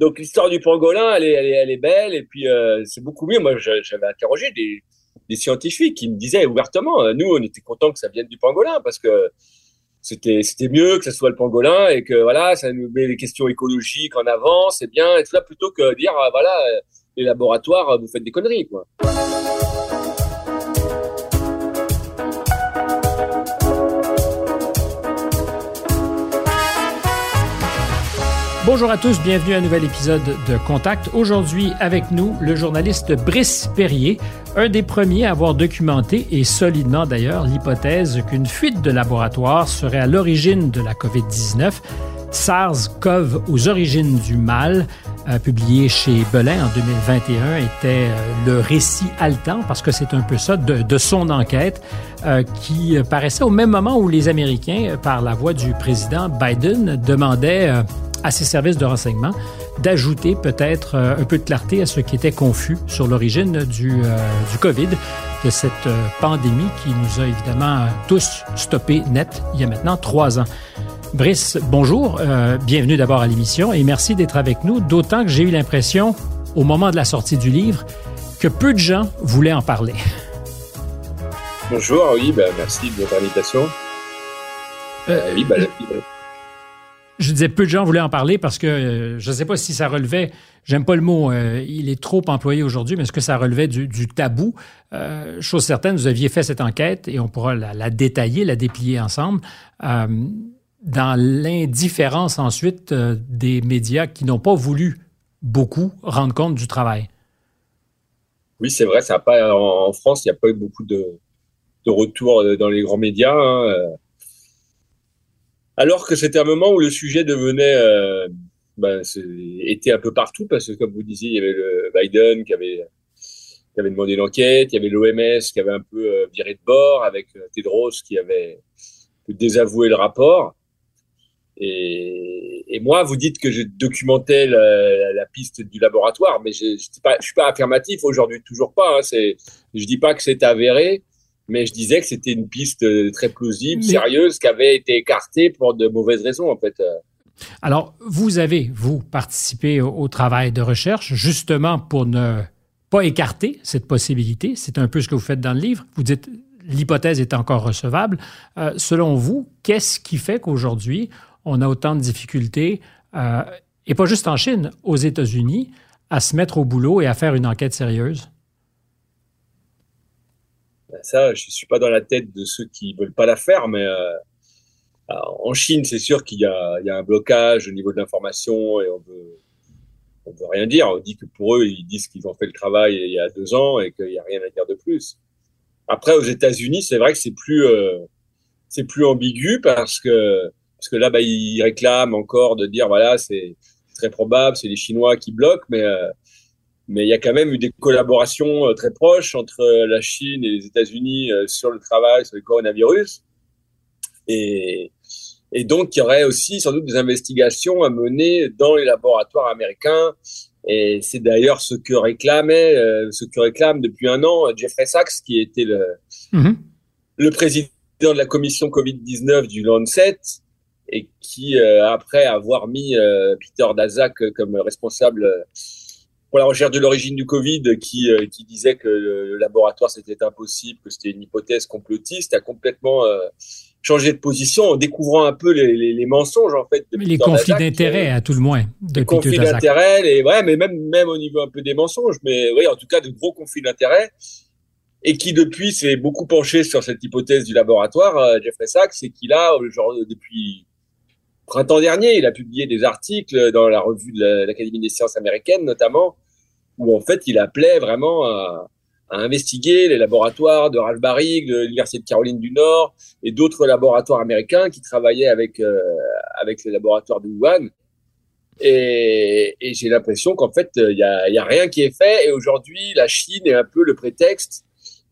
Donc l'histoire du pangolin, elle est, elle est, elle est belle et puis euh, c'est beaucoup mieux. Moi, j'avais interrogé des, scientifiques qui me disaient ouvertement, euh, nous, on était contents que ça vienne du pangolin parce que c'était c'était mieux que ce soit le pangolin et que voilà, ça nous met les questions écologiques en avant, c'est bien et tout ça plutôt que dire ah, voilà les laboratoires, vous faites des conneries quoi. Bonjour à tous, bienvenue à un nouvel épisode de Contact. Aujourd'hui avec nous le journaliste Brice Perrier, un des premiers à avoir documenté, et solidement d'ailleurs, l'hypothèse qu'une fuite de laboratoire serait à l'origine de la COVID-19. SARS-CoV aux origines du mal, euh, publié chez Belin en 2021, était euh, le récit haletant, parce que c'est un peu ça, de, son enquête, euh, qui paraissait au même moment où les Américains, par la voix du président Biden, demandaient à ses services de renseignement d'ajouter peut-être euh, un peu de clarté à ce qui était confus sur l'origine du, euh, du COVID, de cette euh, pandémie qui nous a évidemment tous stoppés net il y a maintenant trois ans. Brice, bonjour, bienvenue d'abord à l'émission et merci d'être avec nous, d'autant que j'ai eu l'impression, au moment de la sortie du livre, que peu de gens voulaient en parler. Bonjour, oui, ben, merci de votre invitation. oui, ben, je disais peu de gens voulaient en parler parce que euh, je ne sais pas si ça relevait, j'aime pas le mot, euh, il est trop employé aujourd'hui, mais est-ce que ça relevait du, tabou? Euh, chose certaine, vous aviez fait cette enquête et on pourra la, détailler, la déplier ensemble. dans l'indifférence ensuite des médias qui n'ont pas voulu beaucoup rendre compte du travail. Oui, c'est vrai, ça pas, en, France, il n'y a pas eu beaucoup de, de retours dans les grands médias. Hein, alors que c'était un moment où le sujet devenait euh, ben, était un peu partout parce que comme vous disiez, il y avait le Biden qui avait qui avait demandé l'enquête, il y avait l'OMS qui avait un peu euh, viré de bord avec euh, Tedros qui avait désavoué le rapport. Et, et, moi, vous dites que je documentais la, piste du laboratoire, mais je, je suis pas affirmatif aujourd'hui, toujours pas. Hein, je dis pas que c'est avéré, mais je disais que c'était une piste euh, très plausible, sérieuse, qui avait été écartée pour de mauvaises raisons, en fait. Euh. Alors, vous avez, vous, participé au, travail de recherche, justement pour ne pas écarter cette possibilité. C'est un peu ce que vous faites dans le livre. Vous dites l'hypothèse est encore recevable. Euh, selon vous, qu'est-ce qui fait qu'aujourd'hui, on a autant de difficultés, et pas juste en Chine, aux États-Unis, à se mettre au boulot et à faire une enquête sérieuse? Ça, je suis pas dans la tête de ceux qui veulent pas la faire, mais euh, en Chine, c'est sûr qu'il y, y a, un blocage au niveau de l'information et on veut, on veut rien dire. On dit que pour eux, ils disent qu'ils ont fait le travail il y a deux ans et qu'il y a rien à dire de plus. Après, aux États-Unis, c'est vrai que c'est plus, euh, plus ambigu parce que parce que là, bah, ils réclament encore de dire voilà, c'est très probable, c'est les Chinois qui bloquent, mais euh, mais il y a quand même eu des collaborations euh, très proches entre euh, la Chine et les États-Unis euh, sur le travail sur le coronavirus. Et, et donc, il y aurait aussi sans doute des investigations à mener dans les laboratoires américains. Et c'est d'ailleurs ce que réclamait, ce que réclame depuis un an Jeffrey Sachs, qui était le, mm-hmm. le président de la commission Covid-19 du Lancet, et qui, après avoir mis Peter Daszak comme responsable pour la recherche de l'origine du Covid qui, euh, qui disait que le laboratoire c'était impossible, que c'était une hypothèse complotiste, a complètement euh, changé de position en découvrant un peu les, les, les mensonges en fait. De les conflits d'intérêts à tout le moins. Les conflits d'intérêts, et ouais, mais même même au niveau un peu des mensonges, mais oui, en tout cas de gros conflits d'intérêts et qui depuis s'est beaucoup penché sur cette hypothèse du laboratoire, euh, Jeffrey Sachs, et qui là, genre depuis printemps dernier, il a publié des articles dans la revue de l'Académie des sciences américaines, notamment, où en fait il appelait vraiment à, investiguer les laboratoires de Ralph Barrig, de l'Université de Caroline du Nord et d'autres laboratoires américains qui travaillaient avec, euh, avec les laboratoires de Wuhan. Et, et j'ai l'impression qu'en fait, il y a, y a, rien qui est fait. Et aujourd'hui, la Chine est un peu le prétexte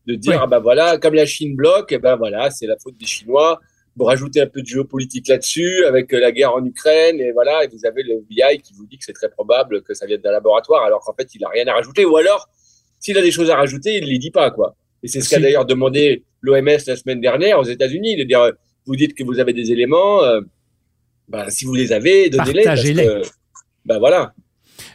de dire, ah ben voilà, comme la Chine bloque, et eh ben voilà, c'est la faute des Chinois vous rajoutez un peu de géopolitique là-dessus avec euh, la guerre en Ukraine et voilà, et vous avez le FBI qui vous dit que c'est très probable que ça vienne d'un laboratoire alors qu'en fait il a rien à rajouter ou alors s'il a des choses à rajouter, il les dit pas quoi. Et c'est ce qu'a d'ailleurs demandé l'OMS la semaine dernière aux États-Unis de dire vous dites que vous avez des éléments, euh, ben, si vous les avez, donnez-les. Partagez-les. Ben voilà.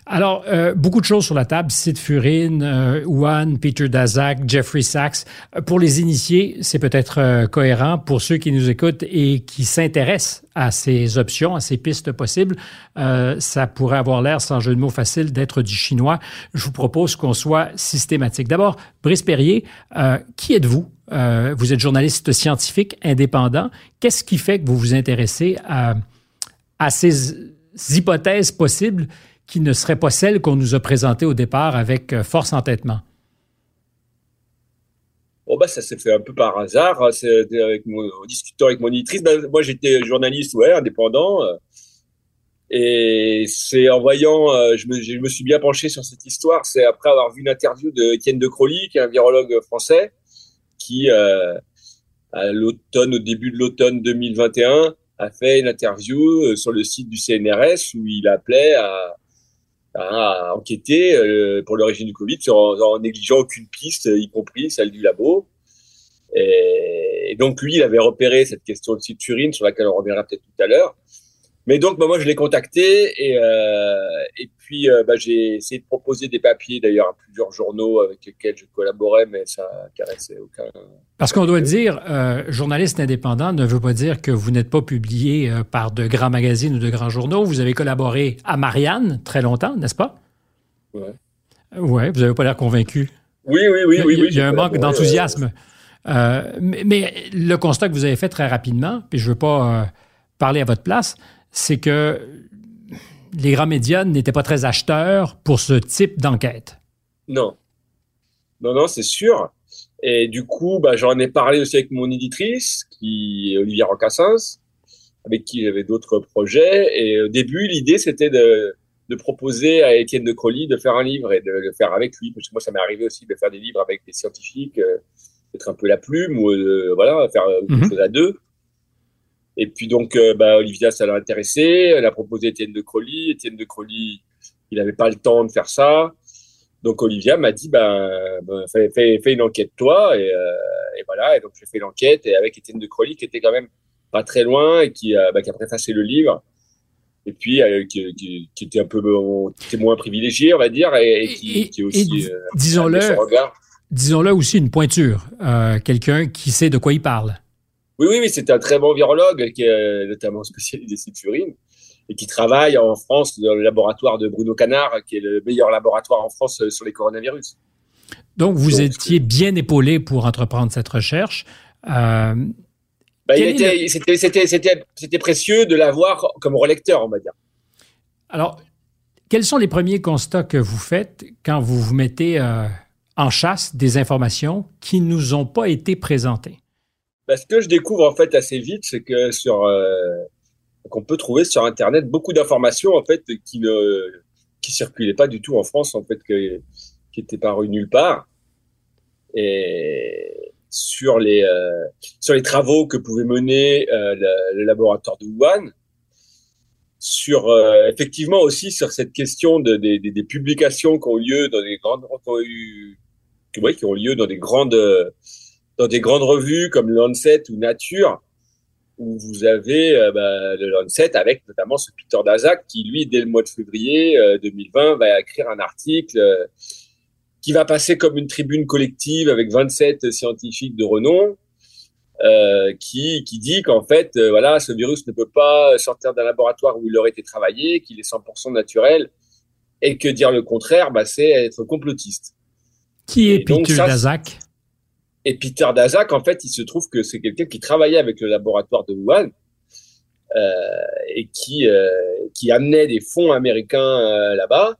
Alors, euh, beaucoup de choses sur la table. Sid Furin, euh, Peter Daszak, Jeffrey Sachs. Euh, pour les initiés, c'est peut-être euh, cohérent. Pour ceux qui nous écoutent et qui s'intéressent à ces options, à ces pistes possibles, ça pourrait avoir l'air, sans jeu de mots facile, d'être du chinois. Je vous propose qu'on soit systématique. D'abord, Brice Perrier, qui êtes-vous? vous êtes journaliste scientifique indépendant. Qu'est-ce qui fait que vous vous intéressez à, à ces hypothèses possibles qui ne serait pas celle qu'on nous a présentée au départ avec euh, force entêtement? Bon, bah, ça s'est fait un peu par hasard. Hein. Avec mon, en discutant avec mon éditrice, ben, moi j'étais journaliste, ouais, indépendant. Euh, et c'est en voyant, euh, je me, suis bien penché sur cette histoire. C'est après avoir vu une interview de Étienne de Crolly, qui est un virologue français, qui, euh, à l'automne, au début de l'automne 2021, a fait une interview sur le site du CNRS où il appelait à, à enquêter euh, pour l'origine du Covid en, en, négligeant aucune piste, y compris celle du labo. Et, donc lui, il avait repéré cette question de citrine sur laquelle on reviendra peut-être tout à l'heure. Mais donc, bah, moi, je l'ai contacté et, euh, et puis euh, bah, j'ai essayé de proposer des papiers d'ailleurs à plusieurs journaux avec lesquels je collaborais, mais ça caressait aucun. Parce qu'on doit dire, euh, journaliste indépendant ne veut pas dire que vous n'êtes pas publié par de grands magazines ou de grands journaux. Vous avez collaboré à Marianne très longtemps, n'est-ce pas? Ouais. Ouais, vous n'avez pas l'air convaincu. Oui, oui, oui, oui. Il y a, un manque d'enthousiasme. Mais, mais, le constat que vous avez fait très rapidement, puis je ne veux pas parler à votre place, c'est que les grands médias n'étaient pas très acheteurs pour ce type d'enquête. Non. Non, non, c'est sûr. Et du coup, bah, j'en ai parlé aussi avec mon éditrice, qui est Olivier Rocassens, avec qui j'avais d'autres projets. Et au début, l'idée, c'était de, de, proposer à Étienne de Crolly de faire un livre et de le faire avec lui. Parce que moi, ça m'est arrivé aussi de faire des livres avec des scientifiques, euh, d'être un peu la plume, ou euh, voilà, faire quelque mm -hmm. chose à deux. Et puis donc, euh, bah, Olivia, ça l'a intéressé. Elle a proposé Étienne de Crolly. Étienne de Crolly, il n'avait pas le temps de faire ça. Donc Olivia m'a dit, ben, ben fais, fais, fais, une enquête toi. Et, euh, et voilà. Et donc j'ai fait l'enquête et avec Étienne de Crolly qui était quand même pas très loin et qui, euh, bah, qui a préfacé le livre. Et puis euh, qui, qui, qui, était un peu moins privilégié, on va dire, et, et qui, qui aussi, euh, disons-le, disons-le aussi une pointure, quelqu'un qui sait de quoi il parle. Oui, oui, oui, c'est un très bon virologue qui est notamment spécialisé Furine et qui travaille en France dans le laboratoire de Bruno Canard, qui est le meilleur laboratoire en France sur les coronavirus. Donc, vous Donc, étiez bien épaulé pour entreprendre cette recherche. Euh, bah, le... C'était précieux de l'avoir comme relecteur, on va dire. Alors, quels sont les premiers constats que vous faites quand vous vous mettez euh, en chasse des informations qui ne nous ont pas été présentées? Bah, ce que je découvre en fait assez vite, c'est que sur euh, qu'on peut trouver sur Internet beaucoup d'informations en fait qui ne qui circulaient pas du tout en France en fait, qui étaient parues nulle part. Et sur les euh, sur les travaux que pouvait mener euh, le, le, laboratoire de Wuhan, sur euh, effectivement aussi sur cette question de, des, des, des publications qui ont lieu dans des grandes qui ont eu oui, qui ont lieu dans des grandes dans des grandes revues comme Lancet ou Nature, où vous avez euh, bah, le Lancet avec notamment ce Peter Daszak qui, lui, dès le mois de février euh, 2020, va écrire un article euh, qui va passer comme une tribune collective avec 27 scientifiques de renom, euh, qui, qui dit qu'en fait, voilà, ce virus ne peut pas sortir d'un laboratoire où il aurait été travaillé, qu'il est 100% naturel, et que dire le contraire, bah, c'est être complotiste. Qui est et Peter Daszak? Et Peter Daszak, en fait, il se trouve que c'est quelqu'un qui travaillait avec le laboratoire de Wuhan euh, et qui euh, qui amenait des fonds américains euh, là-bas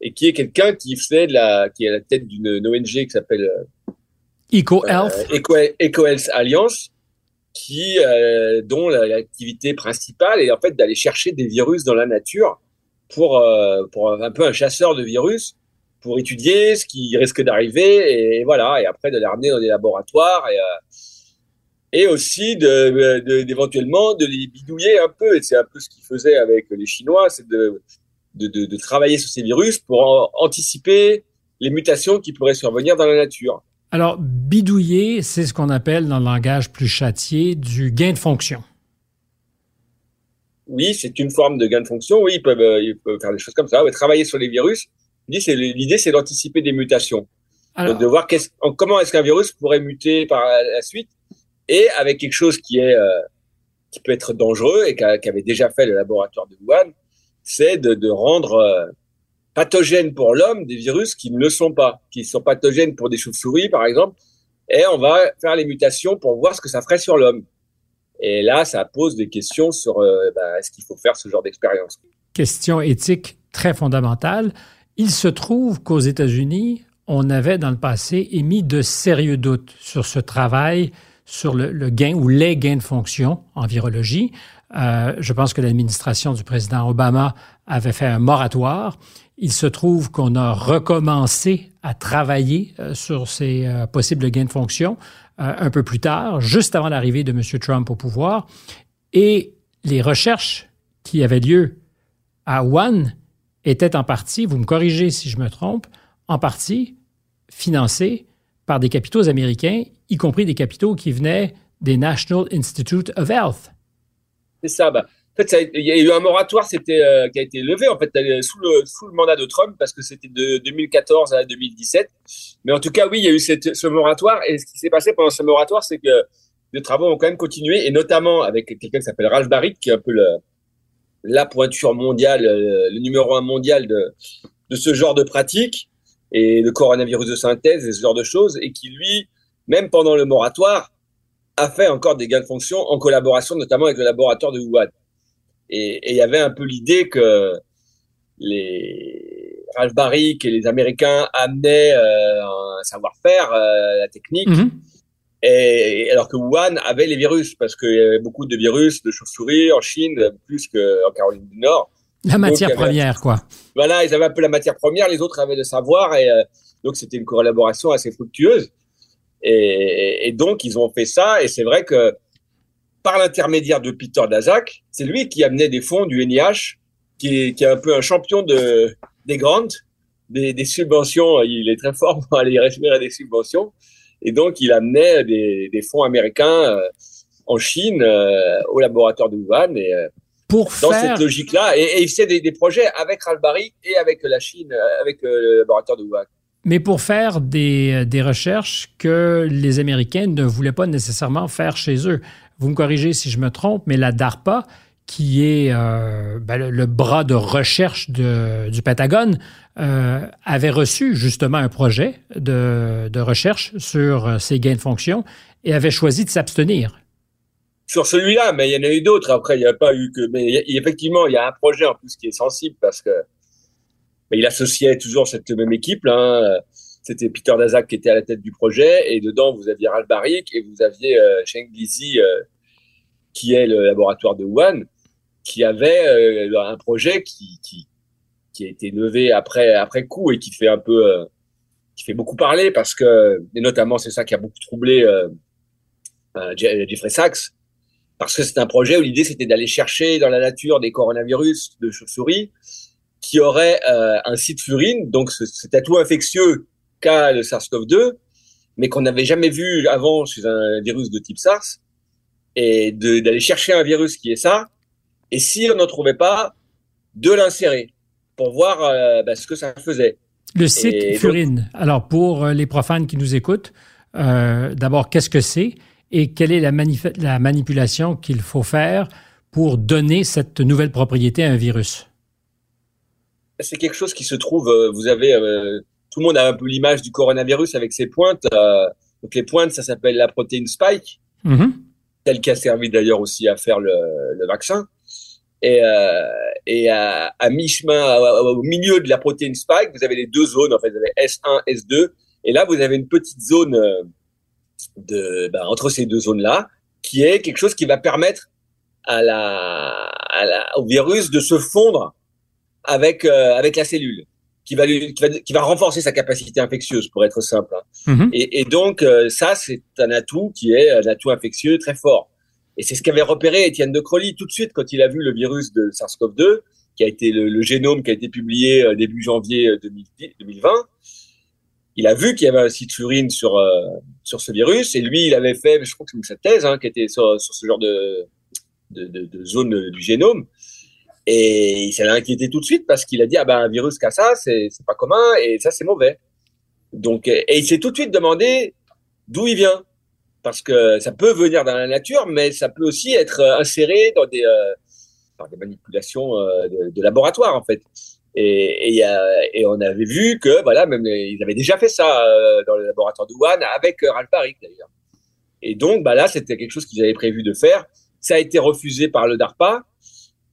et qui est quelqu'un qui fait de la qui est à la tête d'une ONG qui s'appelle EcoHealth Eco, Eco Health Alliance qui dont l'activité principale est en fait d'aller chercher des virus dans la nature pour pour un peu un chasseur de virus pour étudier ce qui risque d'arriver et voilà et après de les ramener dans des laboratoires et euh, et aussi de, de, d'éventuellement de les bidouiller un peu et c'est un peu ce qu'ils faisaient avec les Chinois c'est de, de, travailler sur ces virus pour en, anticiper les mutations qui pourraient survenir dans la nature. Alors bidouiller c'est ce qu'on appelle dans le langage plus châtié du gain de fonction. oui, c'est une forme de gain de fonction. Oui, ils peuvent, euh, ils peuvent faire des choses comme ça. travailler sur les virus. L'idée, c'est d'anticiper des mutations. Donc, de voir comment est-ce qu'un virus pourrait muter par la suite et avec quelque chose qui est euh, qui peut être dangereux et qu'avait déjà fait le laboratoire de Wuhan, c'est de, de, rendre euh, pathogènes pour l'homme des virus qui ne le sont pas, qui sont pathogènes pour des chauves-souris par exemple, et on va faire les mutations pour voir ce que ça ferait sur l'homme. Et là, ça pose des questions sur euh, ben, est-ce qu'il faut faire ce genre d'expérience? Question éthique très fondamentale. Il se trouve qu'aux États-Unis, on avait dans le passé émis de sérieux doutes sur ce travail, sur le, gain ou les gains de fonction en virologie. Euh, je pense que l'administration du président Obama avait fait un moratoire. Il se trouve qu'on a recommencé à travailler euh, sur ces euh, possibles gains de fonction un peu plus tard, juste avant l'arrivée de M. Trump au pouvoir. Et les recherches qui avaient lieu à Wuhan étaient en partie, vous me corrigez si je me trompe, en partie financées par des capitaux américains, y compris des capitaux qui venaient des National Institute of Health. C'est ça. Bah, en fait, il y a eu un moratoire euh, qui a été levé fait sous le, mandat de Trump parce que c'était de 2014 à 2017. Mais en tout cas, oui, il y a eu ce moratoire. Et ce qui s'est passé pendant ce moratoire, c'est que les travaux ont quand même continué, et notamment avec quelqu'un qui s'appelle Ralph Barrick, qui est un peu le, la pointure mondiale, euh, le numéro un mondial de, de ce genre de pratique et le coronavirus de synthèse et ce genre de choses, et qui lui, même pendant le moratoire, a fait encore des gains de fonction en collaboration notamment avec le laboratoire de Wuhan. Et il y avait un peu l'idée que les Ralph Barrick et les Américains amenaient euh, un savoir-faire, euh, la technique, mhm. Et, alors que Wuhan avait les virus, parce qu'il y avait beaucoup de virus de chauves-souris en Chine, plus qu'en Caroline du Nord. La matière première, quoi. Voilà, ils avaient un peu la matière première, les autres avaient le savoir, et euh, donc c'était une collaboration assez fructueuse. Et, et, donc, ils ont fait ça, et c'est vrai que par l'intermédiaire de Peter Daszak, c'est lui qui amenait des fonds du NIH, qui est, qui est un peu un champion de, des grants, des, des subventions. Il est très fort pour aller récupérer des subventions. Et donc, il amenait des, des fonds américains euh, en Chine, euh, au laboratoire de Wuhan. Et, pour dans cette logique-là. Et, il fait des, des, projets avec Ralbari et avec la Chine, euh, avec euh, le laboratoire de Wuhan. Mais pour faire des, euh, des, recherches que les Américains ne voulaient pas nécessairement faire chez eux. Vous me corrigez si je me trompe, mais la DARPA, qui est euh, ben, le, bras de recherche du Pentagone, euh, avait reçu justement un projet de, recherche sur ces gains de fonction et avait choisi de s'abstenir sur celui-là, mais il y en a eu d'autres. Après, il n'y a pas eu que. Mais effectivement, il y a un projet en plus qui est sensible parce que il associait toujours cette même équipe. Hein. C'était Peter Daszak qui était à la tête du projet et dedans vous aviez Ralph Barrick et vous aviez euh, Sheng Lizi, euh, qui est le laboratoire de Wuhan, qui avait euh, un projet qui, qui qui a été levé après après coup et qui fait un peu euh, qui fait beaucoup parler parce que et notamment c'est ça qui a beaucoup troublé euh, Jeffrey Sachs. Parce que c'est un projet où l'idée c'était d'aller chercher dans la nature des coronavirus de chauve-souris qui auraient euh, un site furine, donc cet atout infectieux qu'a le SARS-CoV-2, mais qu'on n'avait jamais vu avant chez un virus de type SARS, et d'aller chercher un virus qui est ça, et si on n'en trouvait pas, de l'insérer pour voir euh, bah, ce que ça faisait. Le site furine. Alors pour euh, les profanes qui nous écoutent, euh, d'abord qu'est-ce que c'est et quelle est la, la manipulation qu'il faut faire pour donner cette nouvelle propriété à un virus? C'est quelque chose qui se trouve, vous avez, euh, tout le monde a un peu l'image du coronavirus avec ses pointes. Donc les pointes, ça s'appelle la protéine spike, mm telle qui a servi d'ailleurs aussi à faire le, le vaccin. Et, et à, à mi-chemin, au milieu de la protéine spike, vous avez les deux zones, en fait, vous avez S1, S2, et là vous avez une petite zone de, ben, entre ces deux zones-là, qui est quelque chose qui va permettre à la, à la, au virus de se fondre avec, euh, avec la cellule, qui va, lui, qui, va, qui va renforcer sa capacité infectieuse, pour être simple. Hein. Mm-hmm. Et, et, donc, euh, ça, c'est un atout qui est un atout infectieux très fort. Et c'est ce qu'avait repéré Étienne de Crowley tout de suite quand il a vu le virus de SARS-CoV-2, qui a été le, génome qui a été publié euh, début janvier 2020 il a vu qu'il y avait un site furine sur euh, sur ce virus et lui il avait fait je crois que c'est sa thèse hein, qui était sur, sur ce genre de de, de, zone du génome. Et il s'est inquiété tout de suite parce qu'il a dit ah ben un virus qui a ça, c'est c'est pas commun et ça c'est mauvais. Donc et il s'est tout de suite demandé d'où il vient parce que ça peut venir dans la nature, mais ça peut aussi être inséré dans des par des manipulations de, de laboratoire en fait. Et, on avait vu que, voilà, même ils avaient déjà fait ça euh, dans le laboratoire de Wuhan avec euh, Ralph Baric d'ailleurs. Et donc, bah là, c'était quelque chose qu'ils avaient prévu de faire. Ça a été refusé par le DARPA.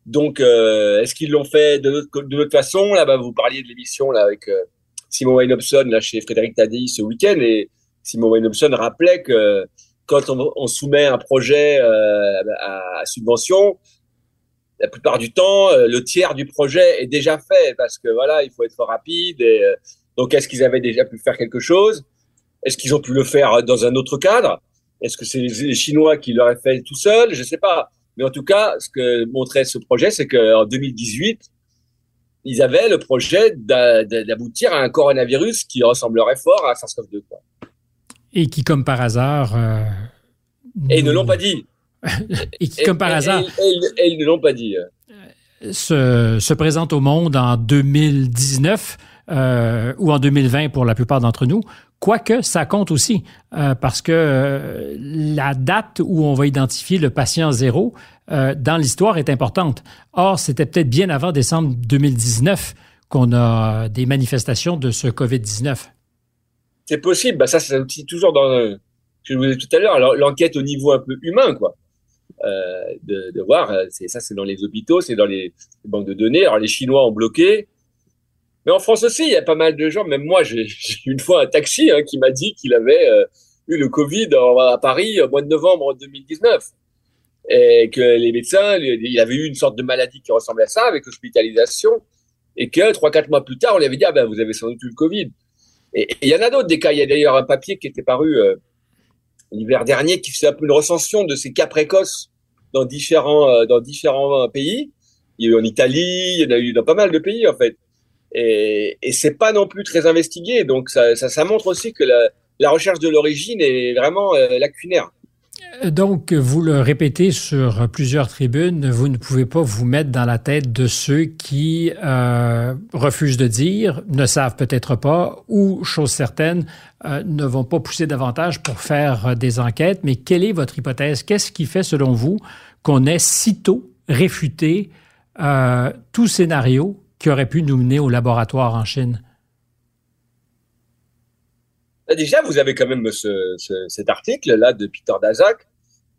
Donc, euh, est-ce qu'ils l'ont fait de l'autre façon? Là, bah, vous parliez de l'émission là avec euh, Simon Weinobson là chez Frédéric Tadei ce week-end, et Simon Weinobson rappelait que quand on, soumet un projet à, à subvention, la plupart du temps, euh, le tiers du projet est déjà fait parce que voilà, il faut être rapide. Euh, donc, est-ce qu'ils avaient déjà pu faire quelque chose? Est-ce qu'ils ont pu le faire dans un autre cadre? Est-ce que c'est les Chinois qui l'auraient fait tout seuls Je ne sais pas. Mais en tout cas, ce que montrait ce projet, c'est qu'en 2018, ils avaient le projet d'aboutir à un coronavirus qui ressemblerait fort à SARS-CoV-2. Et qui, comme par hasard... Euh, et ils ne l'ont pas dit. et qui, comme par hasard. ils ne l'ont pas dit. Se, se, présente au monde en 2019 euh, ou en 2020 pour la plupart d'entre nous. Quoique, ça compte aussi, euh, parce que euh, la date où on va identifier le patient zéro euh, dans l'histoire est importante. Or, c'était peut-être bien avant décembre 2019 qu'on a des manifestations de ce COVID-19. C'est possible. Ben ça, c'est toujours dans ce que je vous disais tout à l'heure, l'enquête au niveau un peu humain, quoi. Euh, de, voir. Euh, ça, c'est dans les hôpitaux, c'est dans les, banques de données. Alors les Chinois ont bloqué, mais en France aussi, il y a pas mal de gens. Même moi, j'ai une fois un taxi hein, qui m'a dit qu'il avait euh, eu le Covid à Paris au mois de novembre 2019 et que les médecins, il avait eu une sorte de maladie qui ressemblait à ça avec hospitalisation et que trois quatre mois plus tard, on lui avait dit ah ben vous avez sans doute eu le Covid. Et il y en a d'autres des cas. Il y a d'ailleurs un papier qui était paru l'hiver dernier qui faisait une recension de ces cas précoces dans différents, euh, dans différents pays. Il y a eu en Italie, il y en a eu dans pas mal de pays, en fait. Et, et c'est pas non plus très investigué. Donc, ça, ça, ça montre aussi que la, la recherche de l'origine est vraiment euh, lacunaire. Donc, vous le répétez sur plusieurs tribunes, vous ne pouvez pas vous mettre dans la tête de ceux qui euh, refusent de dire, ne savent peut-être pas, ou, chose certaine, euh, ne vont pas pousser davantage pour faire des enquêtes. Mais quelle est votre hypothèse? Qu'est-ce qui fait, selon vous, qu'on ait sitôt réfuté euh, tout scénario qui aurait pu nous mener au laboratoire en Chine? Déjà, vous avez quand même ce, ce, cet article-là de Peter Daszak.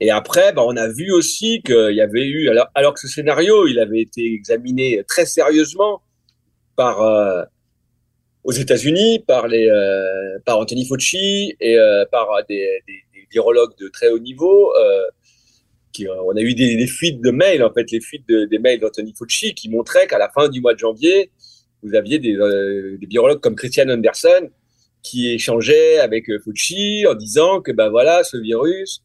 Et après, bah, on a vu aussi qu'il y avait eu, alors, que ce scénario, il avait été examiné très sérieusement par euh, aux États-Unis, par les euh, par Anthony Fauci et euh, par des, des, virologues de très haut niveau. On a eu des, fuites de mails, en fait, les fuites de, des mails d'Anthony Fauci qui montraient qu'à la fin du mois de janvier, vous aviez des virologues comme Christian Anderson qui échangeait avec euh, Fauci en disant que ben voilà ce virus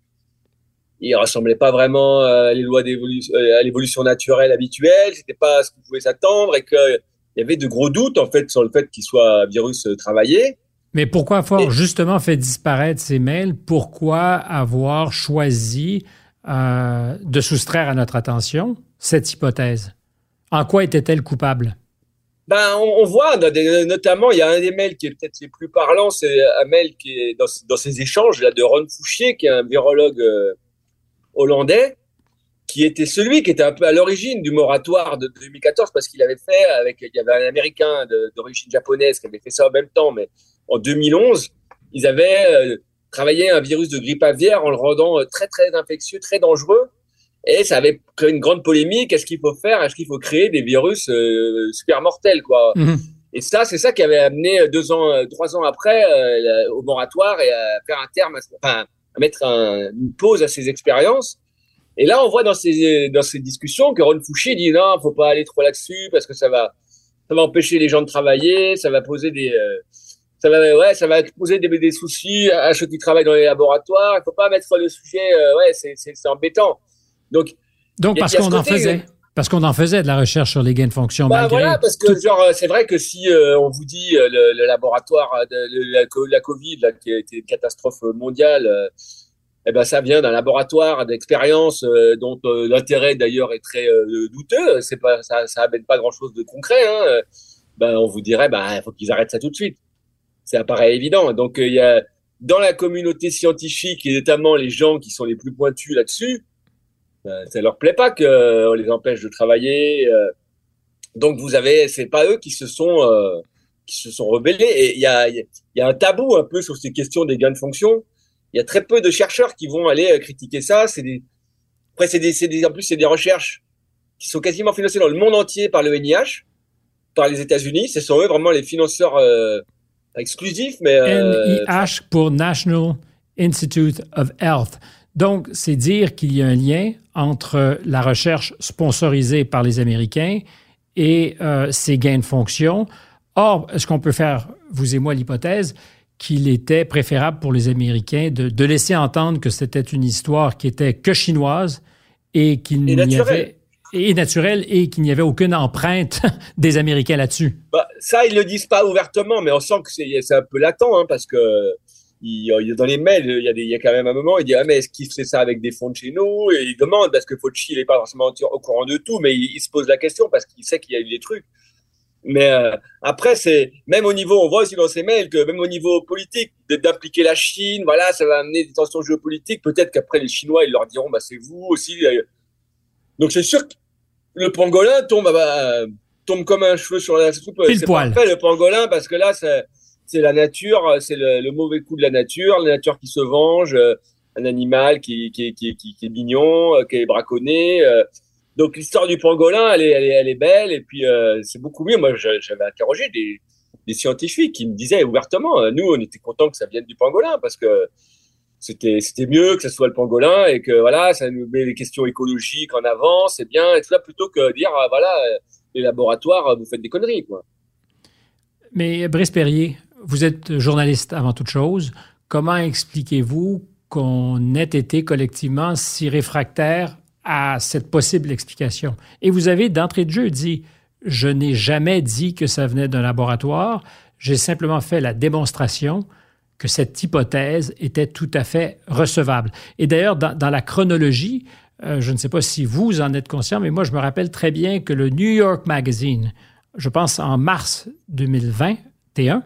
il ressemblait pas vraiment à les lois d'évolution euh, à l'évolution naturelle habituelle c'était pas ce qu'on pouvait s'attendre et que il y avait de gros doutes en fait sur le fait qu'il soit un virus euh, travaillé. Mais pourquoi avoir justement fait disparaître ces mails? Pourquoi avoir choisi euh, de soustraire à notre attention cette hypothèse? En quoi était-elle coupable? Ben, on, on voit, notamment, il y a un des mails qui est peut-être les plus parlants, c'est un mail qui est dans, dans ces échanges là de Ron Fouchier, qui est un virologue euh, hollandais, qui était celui qui était un peu à l'origine du moratoire de 2014 parce qu'il avait fait avec, il y avait un Américain d'origine japonaise qui avait fait ça en même temps, mais en 2011, ils avaient euh, travaillé un virus de grippe aviaire en le rendant euh, très très infectieux, très dangereux. Et ça avait créé une grande polémique. Est-ce qu'il faut faire Est-ce qu'il faut créer des virus euh, super mortels, quoi? Mhm. Et ça, c'est ça qui avait amené euh, deux ans, euh, trois ans après euh, au moratoire et à faire un terme, enfin, à mettre un, une pause à ces expériences. Et là, on voit dans ces dans ces discussions que Ron Fouché dit non, faut pas aller trop là-dessus parce que ça va ça va empêcher les gens de travailler, ça va poser des ça va ouais, ça va poser des, des soucis à ceux qui travaillent dans les laboratoires. Il faut pas mettre le sujet, ouais, c'est c'est embêtant. Donc, Donc parce qu'on en faisait. Parce qu'on en faisait de la recherche sur les gains de fonction. Bah voilà, parce que genre c'est vrai que si euh, on vous dit euh, le, le, laboratoire de la, la, Covid là, qui a été une catastrophe mondiale, eh ben ça vient d'un laboratoire d'expérience euh, dont euh, l'intérêt d'ailleurs est très euh, douteux. C'est pas ça, ça amène pas grand chose de concret. Hein. Ben on vous dirait, ben il faut qu'ils arrêtent ça tout de suite. C'est apparaît évident. Donc il y a dans la communauté scientifique et notamment les gens qui sont les plus pointus là-dessus, ben, ça leur plaît pas qu'on les empêche de travailler. donc vous avez, c'est pas eux qui se sont qui se sont rebellés. Et il y a, y a un tabou un peu sur ces questions des gains de fonction il y a très peu de chercheurs qui vont aller euh, critiquer ça. C'est des, après, c'est des, en plus, c'est des recherches qui sont quasiment financées dans le monde entier par le NIH, par les États-Unis. Ce sont eux vraiment les financeurs euh, exclusifs. Euh, NIH pour National Institute of Health. Donc, c'est dire qu'il y a un lien entre la recherche sponsorisée par les Américains et euh, ces gains de fonction. Or, est-ce qu'on peut faire, vous et moi, l'hypothèse qu'il était préférable pour les Américains de, laisser entendre que c'était une histoire qui était que chinoise et qu'il n'y avait et naturel et qu'il n'y avait aucune empreinte des Américains là-dessus. Bah, ça, ils le disent pas ouvertement, mais on sent que c'est un peu latent, hein, parce que il, dans les mails, il y, a des, il y a quand même un moment, il dit ah mais est-ce qu'il fait ça avec des fonds de chez nous? Et il demande parce que Fauci il est pas forcément au courant de tout, mais il, il se pose la question parce qu'il sait qu'il y a eu des trucs. Mais euh, après, c'est même au niveau, on voit aussi dans ces mails que même au niveau politique, d'appliquer la Chine, voilà, ça va amener des tensions géopolitiques. Peut-être qu'après les Chinois, ils leur diront, bah c'est vous aussi. Donc c'est sûr que le pangolin tombe, bah, tombe comme un cheveu sur la soupe. C'est parfait le pangolin parce que là, c'est la nature, c'est le, mauvais coup de la nature, la nature qui se venge, euh, un animal qui, est mignon, euh, qui est braconné. Donc l'histoire du pangolin, elle est, elle est, elle est belle et puis euh, c'est beaucoup mieux. Moi, j'avais interrogé des, scientifiques qui me disaient ouvertement, euh, nous, on était contents que ça vienne du pangolin parce que c'était c'était mieux que ce soit le pangolin et que voilà, ça nous met les questions écologiques en avant, c'est bien et tout ça plutôt que dire voilà les laboratoires, vous faites des conneries quoi. Mais Brice Perrier, vous êtes journaliste avant toute chose. Comment expliquez-vous qu'on ait été collectivement si réfractaire à cette possible explication? Et vous avez d'entrée de jeu dit, je n'ai jamais dit que ça venait d'un laboratoire, j'ai simplement fait la démonstration que cette hypothèse était tout à fait recevable. Et d'ailleurs, dans, la chronologie, euh, je ne sais pas si vous en êtes conscient, mais moi, je me rappelle très bien que le New York Magazine, je pense en mars 2021,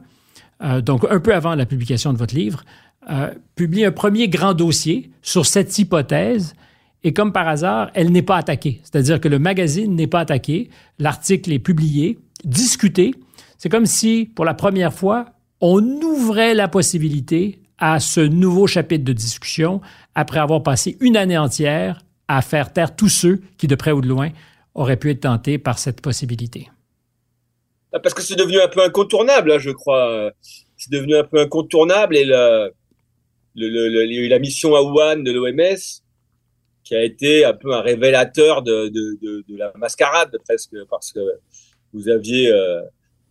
euh, donc un peu avant la publication de votre livre, euh, publie un premier grand dossier sur cette hypothèse et comme par hasard, elle n'est pas attaquée. C'est-à-dire que le magazine n'est pas attaqué, l'article est publié, discuté. C'est comme si, pour la première fois, on ouvrait la possibilité à ce nouveau chapitre de discussion après avoir passé une année entière à faire taire tous ceux qui, de près ou de loin, auraient pu être tentés par cette possibilité. Ah, parce que c'est devenu un peu incontournable, hein, je crois. C'est devenu un peu incontournable et le, le, la mission à Wuhan de l'OMS qui a été un peu un révélateur de, de, de, de la mascarade presque parce que vous aviez euh,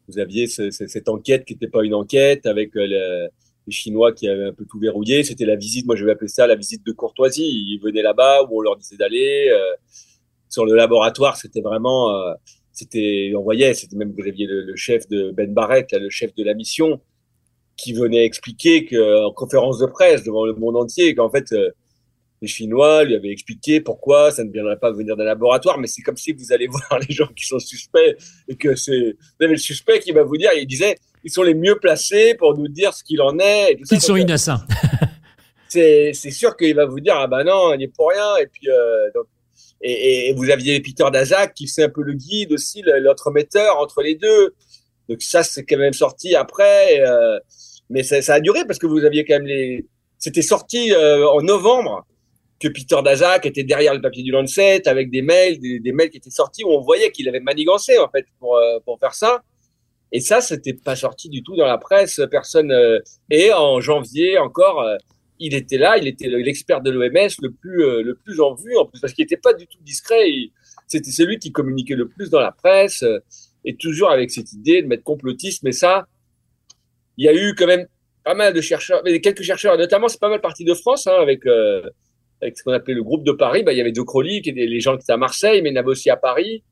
vous aviez cette enquête qui n'était pas une enquête avec euh, les Chinois qui avaient un peu tout verrouillé. C'était la visite, moi je vais appeler ça la visite de courtoisie. Ils venaient là-bas où on leur disait d'aller. Euh, sur le laboratoire, c'était vraiment, c'était, on voyait, c'était même vous aviez le, chef de Ben Barrett, là, le chef de la mission, qui venait expliquer que en conférence de presse devant le monde entier qu'en fait les Chinois lui avaient expliqué pourquoi ça ne viendrait pas venir d'un laboratoire, mais c'est comme si vous allez voir les gens qui sont suspects et que c'est, vous avez le suspect qui va vous dire, il disait, ils sont les mieux placés pour nous dire ce qu'il en est. ils sont innocents. c'est, c'est sûr qu'il va vous dire, ah ben non, il n'est pour rien. Et puis, euh, donc, et, et, vous aviez Peter Daszak qui fait un peu le guide aussi, l'autre metteur entre les deux. Donc ça, c'est quand même sorti après. Euh, mais ça, ça, a duré parce que vous aviez quand même les. C'était sorti euh, en novembre que Peter Daszak était derrière le papier du Lancet avec des mails, des, mails qui étaient sortis où on voyait qu'il avait manigancé en fait pour euh, pour faire ça. Et ça, c'était pas sorti du tout dans la presse. Personne. Euh, et en janvier encore, euh, il était là. Il était l'expert de l'OMS le plus le plus en vue en plus parce qu'il était pas du tout discret. C'était celui qui communiquait le plus dans la presse et toujours avec cette idée de mettre complotisme. Mais ça, il y a eu quand même pas mal de chercheurs, mais quelques chercheurs, notamment c'est pas mal parti de France hein, avec avec ce qu'on appelait le groupe de Paris, bah, il y avait De qui étaient les gens qui étaient à Marseille, mais il y en avait aussi à Paris.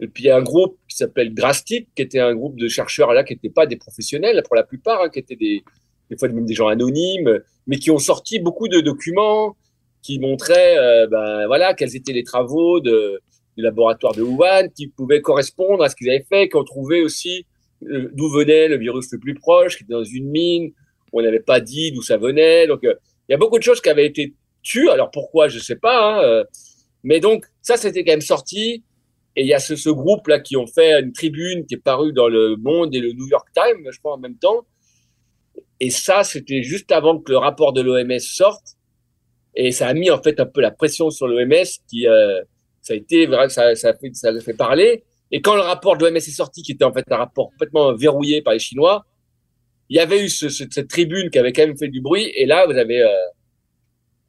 Et puis il y a un groupe qui s'appelle Grastic, qui était un groupe de chercheurs là qui n'étaient pas des professionnels pour la plupart, hein, qui étaient des, des fois même des gens anonymes, mais qui ont sorti beaucoup de documents qui montraient, ben voilà, quels étaient les travaux de, du laboratoire de Wuhan, qui pouvaient correspondre à ce qu'ils avaient fait, qui ont trouvé aussi euh, d'où venait le virus le plus proche, qui était dans une mine, où on n'avait pas dit d'où ça venait. Donc, euh, il y a beaucoup de choses qui avaient été tues. Alors pourquoi, je sais pas. Hein, mais donc, ça, c'était quand même sorti. Et il y a ce, ce groupe-là qui ont fait une tribune qui est parue dans le Monde et le New York Times, je crois, en même temps. Et ça, c'était juste avant que le rapport de l'OMS sorte. Et ça a mis en fait un peu la pression sur l'OMS qui, euh, ça a été vrai, ça, ça, a fait, ça a fait parler. Et quand le rapport de l'OMS est sorti, qui était en fait un rapport complètement verrouillé par les Chinois, il y avait eu ce, cette tribune qui avait quand même fait du bruit. Et là, vous avez euh,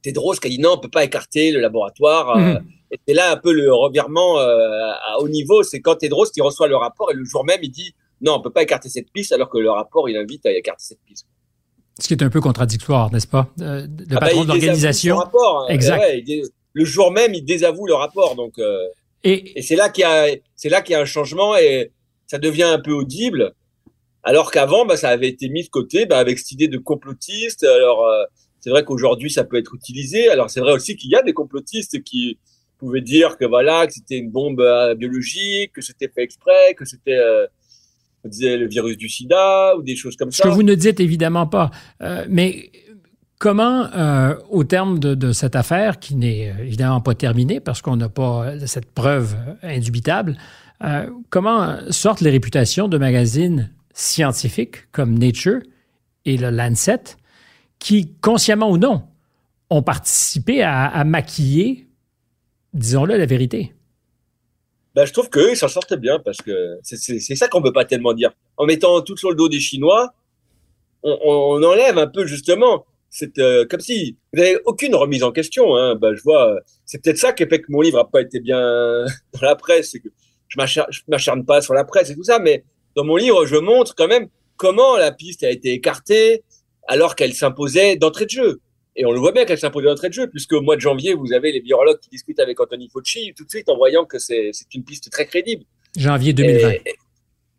Tedros qui a dit non, on peut pas écarter le laboratoire. Euh, mmh. Et c'est là un peu le revirement euh, à haut niveau. C'est quand Tedros qui reçoit le rapport et le jour même, il dit non, on peut pas écarter cette piste, alors que le rapport, il invite à écarter cette piste. Ce qui est un peu contradictoire, n'est-ce pas? Euh, Le ah bah, patron bah, d'organisation. Hein. Exact. Ouais, le jour même, il désavoue le rapport. Donc, euh, et, et c'est là qu'il y a, c'est là qu'il y a un changement et ça devient un peu audible. Alors qu'avant, bah, ça avait été mis de côté, bah, avec cette idée de complotiste. Alors, euh, c'est vrai qu'aujourd'hui, ça peut être utilisé. Alors, c'est vrai aussi qu'il y a des complotistes qui pouvaient dire que voilà, que c'était une bombe euh, biologique, que c'était fait exprès, que c'était le virus du sida ou des choses comme ça. Ce que vous ne dites évidemment pas. Euh, mais comment, euh, au terme de, de, cette affaire, qui n'est évidemment pas terminée parce qu'on n'a pas cette preuve indubitable, euh, comment sortent les réputations de magazines scientifiques comme Nature et le Lancet, qui, consciemment ou non, ont participé à, à maquiller, disons-le, la vérité? Ben, je trouve qu'eux, ils s'en sortent bien parce que c'est ça qu'on peut pas tellement dire. En mettant tout sur le dos des Chinois, on, on enlève un peu justement c'est euh, comme si vous n'avez aucune remise en question. Hein. Ben, je vois, c'est peut-être ça qui fait que mon livre a pas été bien dans la presse, c'est que je m'acharne pas sur la presse et tout ça, mais dans mon livre, je montre quand même comment la piste a été écartée alors qu'elle s'imposait d'entrée de jeu. Et on le voit bien qu'elle s'impose d'entrée de jeu, puisque au mois de janvier, vous avez les virologues qui discutent avec Anthony Fauci, tout de suite en voyant que c'est une piste très crédible. Janvier 2020. Et,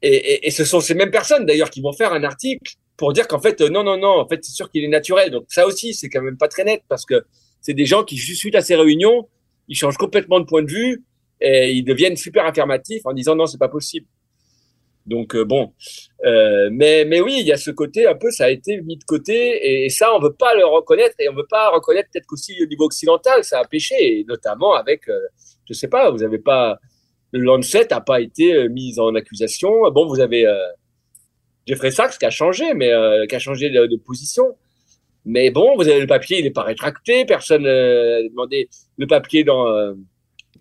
et, et, ce sont ces mêmes personnes, d'ailleurs, qui vont faire un article pour dire qu'en fait, non, non, non, en fait, c'est sûr qu'il est naturel. Donc ça aussi, c'est quand même pas très net, parce que c'est des gens qui, suite à ces réunions, ils changent complètement de point de vue et ils deviennent super affirmatifs en disant non, c'est pas possible. Donc euh, bon, euh, mais mais oui, il y a ce côté un peu, ça a été mis de côté et, ça on veut pas le reconnaître et on veut pas reconnaître peut-être qu'aussi au niveau occidental ça a péché, et notamment avec, euh, je sais pas, vous avez pas le Lancet a pas été euh, mis en accusation. Bon, vous avez Jeffrey Sachs qui a changé, mais qui a changé de, de, position. Mais bon, vous avez le papier, il n'est pas rétracté, personne n'a demandé le papier dans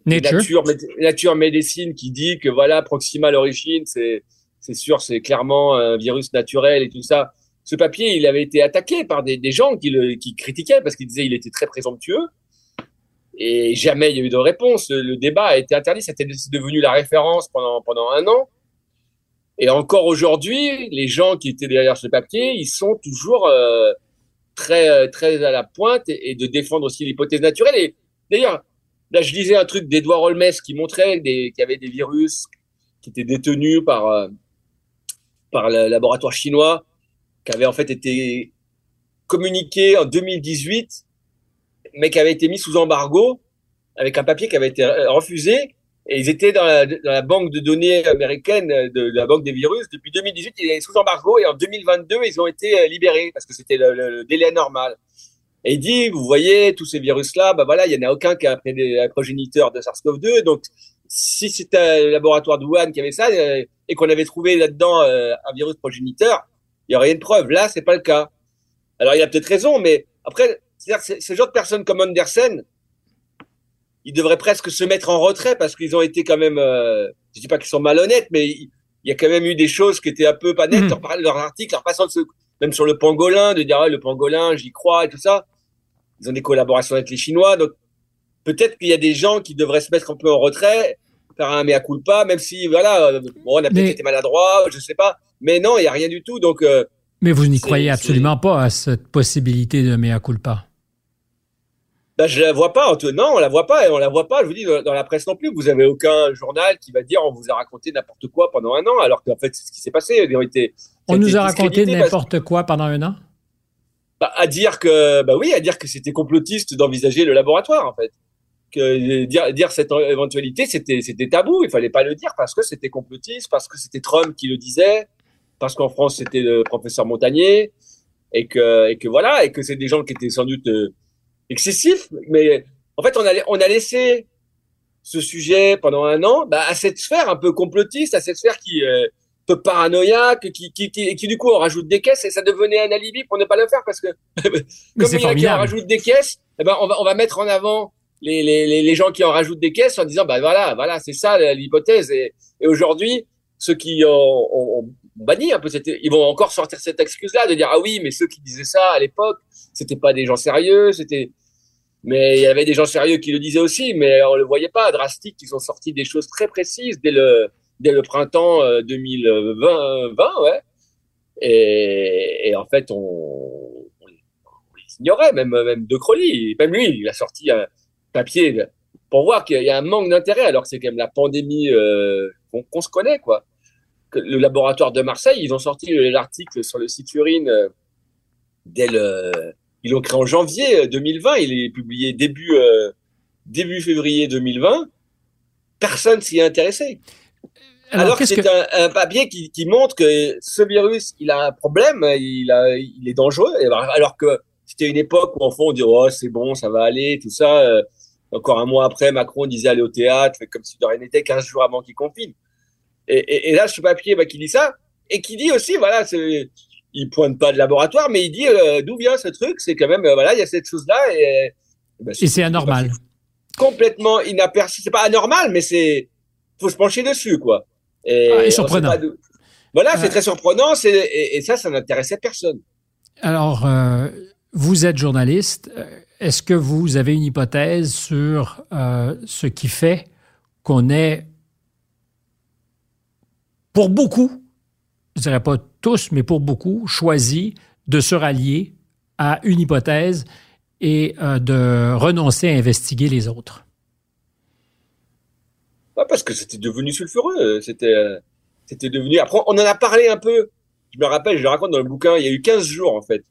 Nature. Nature, Médecine qui dit que voilà, Proxima à l'origine, c'est, c'est sûr, c'est clairement un virus naturel et tout ça. Ce papier, il avait été attaqué par des, des gens qui le qui critiquaient parce qu'ils disaient il était très présomptueux. Et jamais il y a eu de réponse. Le débat a été interdit. C'était devenu la référence pendant, pendant un an. Et encore aujourd'hui, les gens qui étaient derrière ce papier, ils sont toujours euh, très, très à la pointe et, et de défendre aussi l'hypothèse naturelle. Et d'ailleurs, Là, je lisais un truc d'Edouard Holmes qui montrait qu'il y avait des virus qui étaient détenus par, euh, par le laboratoire chinois, qui avaient en fait été communiqués en 2018, mais qui avaient été mis sous embargo avec un papier qui avait été refusé. Et ils étaient dans la, banque de données américaine de, la banque des virus depuis 2018. Ils étaient sous embargo et en 2022, ils ont été euh, libérés parce que c'était le délai normal. Et il dit, vous voyez, tous ces virus-là, bah voilà, il n'y en a aucun qui a un progéniteur de SARS-CoV-2. Donc, si c'était le laboratoire de Wuhan qui avait ça euh, et qu'on avait trouvé là-dedans euh, un virus progéniteur, il y aurait une preuve. Là, c'est pas le cas. Alors, il a peut-être raison, mais après, c'est-à-dire ce genre de personnes comme Andersen, ils devraient presque se mettre en retrait parce qu'ils ont été quand même, euh, je dis pas qu'ils sont malhonnêtes, mais il y a quand même eu des choses qui étaient un peu pas nettes. Mmh. Leur, leur article, leur façon de même sur le pangolin, de dire ah, le pangolin, j'y crois et tout ça. Ils ont des collaborations avec les Chinois, donc peut-être qu'il y a des gens qui devraient se mettre un peu en retrait, faire un mea culpa, même si voilà, euh, bon, on a peut-être été maladroit, je sais pas, mais non, il y a rien du tout, donc. Euh, mais vous n'y croyez absolument pas à cette possibilité de mea culpa? Ben, je la vois pas. Non, on la voit pas et on la voit pas. Je vous dis dans la presse non plus. Vous avez aucun journal qui va dire on vous a raconté n'importe quoi pendant un an, alors qu'en fait c'est ce qui s'est passé. On nous a raconté n'importe quoi pendant un an? Bah, à dire que, bah oui, à dire que c'était complotiste d'envisager le laboratoire, en fait. Que dire, dire cette éventualité, c'était, c'était tabou. Il fallait pas le dire parce que c'était complotiste, parce que c'était Trump qui le disait, parce qu'en France c'était le professeur Montagnier, et que, et que voilà, et que c'est des gens qui étaient sans doute euh, excessifs. Mais en fait, on a, on a laissé ce sujet pendant un an bah, à cette sphère un peu complotiste, à cette sphère qui euh, peu paranoïaque, qui, qui, qui, qui, du coup on rajoute des caisses et ça devenait un alibi pour ne pas le faire parce que comme il y a qui en rajoute des caisses, eh ben on va on va mettre en avant les, les, les gens qui en rajoutent des caisses en disant bah voilà voilà c'est ça l'hypothèse et, et aujourd'hui ceux qui ont, ont, banni un peu cette, ils vont encore sortir cette excuse là de dire ah oui mais ceux qui disaient ça à l'époque c'était pas des gens sérieux c'était mais il y avait des gens sérieux qui le disaient aussi, mais on le voyait pas. Drastique, ils ont sorti des choses très précises dès le, dès le printemps 2020, euh, ouais. Et, en fait, on, les ignorait, même, même De Crowley. Même lui, il a sorti un papier pour voir qu'il y a un manque d'intérêt, alors que c'est quand même la pandémie euh, qu'on se connaît, quoi. Le laboratoire de Marseille, ils ont sorti l'article sur le site urine euh, dès le ils l'ont créé en janvier 2020. Euh, il est publié début début février 2020. Personne s'y est intéressé. Alors, que c'est un, un, papier qui, qui, montre que ce virus, il a un problème, il, a, il est dangereux. Alors que c'était une époque où en fond on dit oh c'est bon, ça va aller, tout ça. Euh, encore un mois après, Macron disait aller au théâtre, comme si de rien n'était, 15 jours avant qu'il confine. Et, et, et, là, ce papier bah, qui dit ça, et qui dit aussi, voilà, il pointe pas de laboratoire, mais il dit euh, d'où vient ce truc. C'est quand même euh, voilà, il y a cette chose là et, bah, et c'est anormal. complètement inaperçu. C'est pas anormal, mais c'est faut se pencher dessus quoi. Et, ah, surprenant. Voilà, c'est euh, très surprenant. Et, et, ça, ça n'intéressait personne. Alors, vous êtes journaliste. Est-ce que vous avez une hypothèse sur ce qui fait qu'on est, pour beaucoup, je dirais pas tous, mais pour beaucoup, choisi de se rallier à une hypothèse et euh, de renoncer à investiguer les autres? Parce que c'était devenu sulfureux. C'était, euh, c'était devenu. Après, on en a parlé un peu. Je me rappelle, je le raconte dans le bouquin, il y a eu 15 jours, en fait,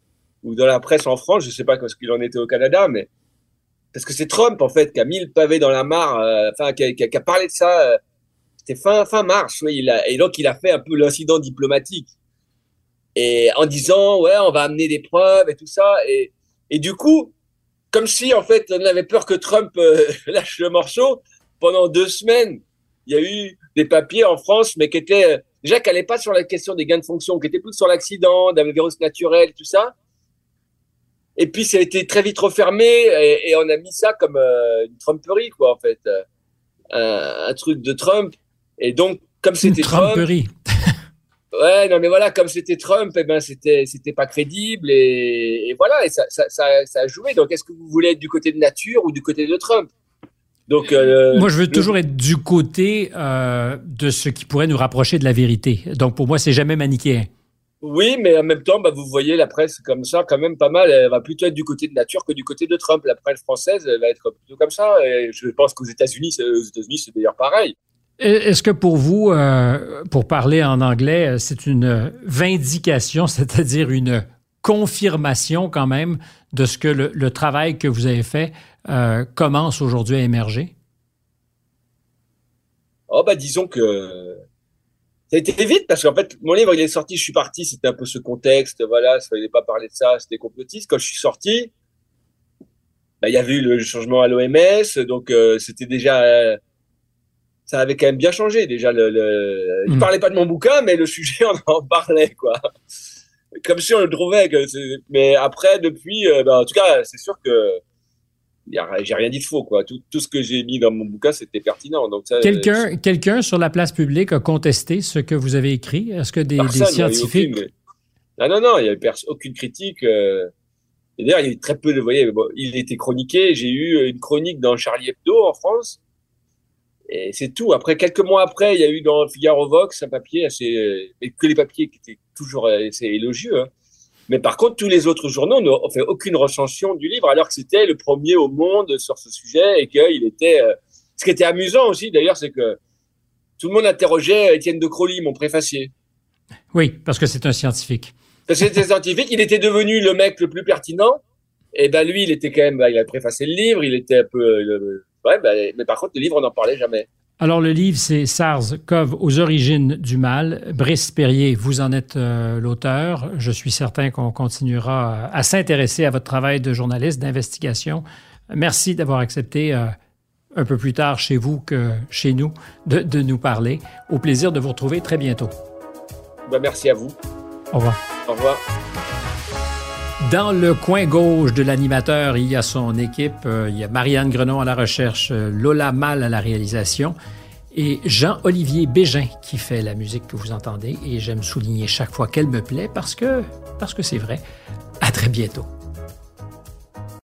ou dans la presse en France, je sais pas ce qu'il en était au Canada, mais parce que c'est Trump, en fait, qui a mis le pavé dans la mare, euh, enfin, qui, a parlé de ça. c'était fin, fin mars, oui, et donc il a fait un peu l'incident diplomatique et en disant ouais on va amener des preuves et tout ça et et du coup comme si en fait on avait peur que Trump euh, lâche le morceau pendant deux semaines. Il y a eu des papiers en France mais qui étaient euh, déjà qui n'allaient pas sur la question des gains de fonction qui étaient plus sur l'accident d'un virus naturel tout ça. Et puis ça a été très vite refermé et, et on a mis ça comme euh, une Trumperie quoi en fait. Un, un, truc de Trump. Et donc comme c'était Trump Ouais, non, mais voilà, comme c'était Trump, eh ben c'était c'était pas crédible et, et voilà, et ça, ça, ça, ça, a joué. Donc, est-ce que vous voulez être du côté de nature ou du côté de Trump? Donc, euh, moi, je veux toujours être du côté euh, de ce qui pourrait nous rapprocher de la vérité. Donc, pour moi, c'est jamais manichéen. Oui, mais en même temps, bah, vous voyez la presse comme ça, quand même pas mal. Elle va plutôt être du côté de nature que du côté de Trump. La presse française elle va être plutôt comme ça. Et je pense qu'aux États-Unis, aux États-Unis, c'est d'ailleurs pareil. Est-ce que pour vous, euh, pour parler en anglais, c'est une vindication, c'est-à-dire une confirmation quand même de ce que le, travail que vous avez fait euh, commence aujourd'hui à émerger? Oh bah disons que ça a été vite parce qu'en fait mon livre il est sorti, je suis parti, c'était un peu ce contexte, voilà, il fallait pas parler de ça, c'était complotiste. Quand je suis sorti, bah, il y avait eu le changement à l'OMS, donc c'était déjà ça avait quand même bien changé déjà. Le, le... Il hmm. parlait pas de mon bouquin, mais le sujet on en parlait quoi. Comme si on le trouvait. Que mais après, depuis, euh, ben, en tout cas, c'est sûr que j'ai rien dit de faux quoi. Tout, tout ce que j'ai mis dans mon bouquin, c'était pertinent. Donc quelqu'un, quelqu'un sur la place publique a contesté ce que vous avez écrit? Est-ce que des, des scientifiques? Non, non, non, il n'y avait aucune critique. Euh... D'ailleurs, il y a eu très peu de. Vous voyez, bon, il était chroniqué. J'ai eu une chronique dans Charlie Hebdo en France et c'est tout. Après, quelques mois après, il y a eu dans Figaro Vox un papier assez, et que les papiers qui étaient toujours assez élogieux. Hein. Mais par contre, tous les autres journaux n'ont fait aucune recension du livre, alors que c'était le premier au monde sur ce sujet et qu'il était. Euh, ce qui était amusant aussi, d'ailleurs, c'est que tout le monde interrogeait Étienne de Crowley, mon préfacier. Oui, parce que c'est un scientifique. Parce qu'il était scientifique, il était devenu le mec le plus pertinent. Et ben lui, il était quand même, bah, il a préfacé le livre, il était un peu, euh, ouais, bah, mais par contre, le livre, on n'en parlait jamais. Alors, le livre, c'est SARS-CoV aux origines du mal. Brice Perrier, vous en êtes euh, l'auteur. Je suis certain qu'on continuera à s'intéresser à votre travail de journaliste, d'investigation. Merci d'avoir accepté euh, un peu plus tard chez vous que chez nous de, de nous parler. Au plaisir de vous retrouver très bientôt. Ben, merci à vous. Au revoir. Au revoir. Dans le coin gauche de l'animateur, il y a son équipe. Euh, il y a Marianne Grenon à la recherche, euh, Lola Mal à la réalisation et Jean-Olivier Bégin qui fait la musique que vous entendez. Et j'aime souligner chaque fois qu'elle me plaît parce que parce que c'est vrai. À très bientôt.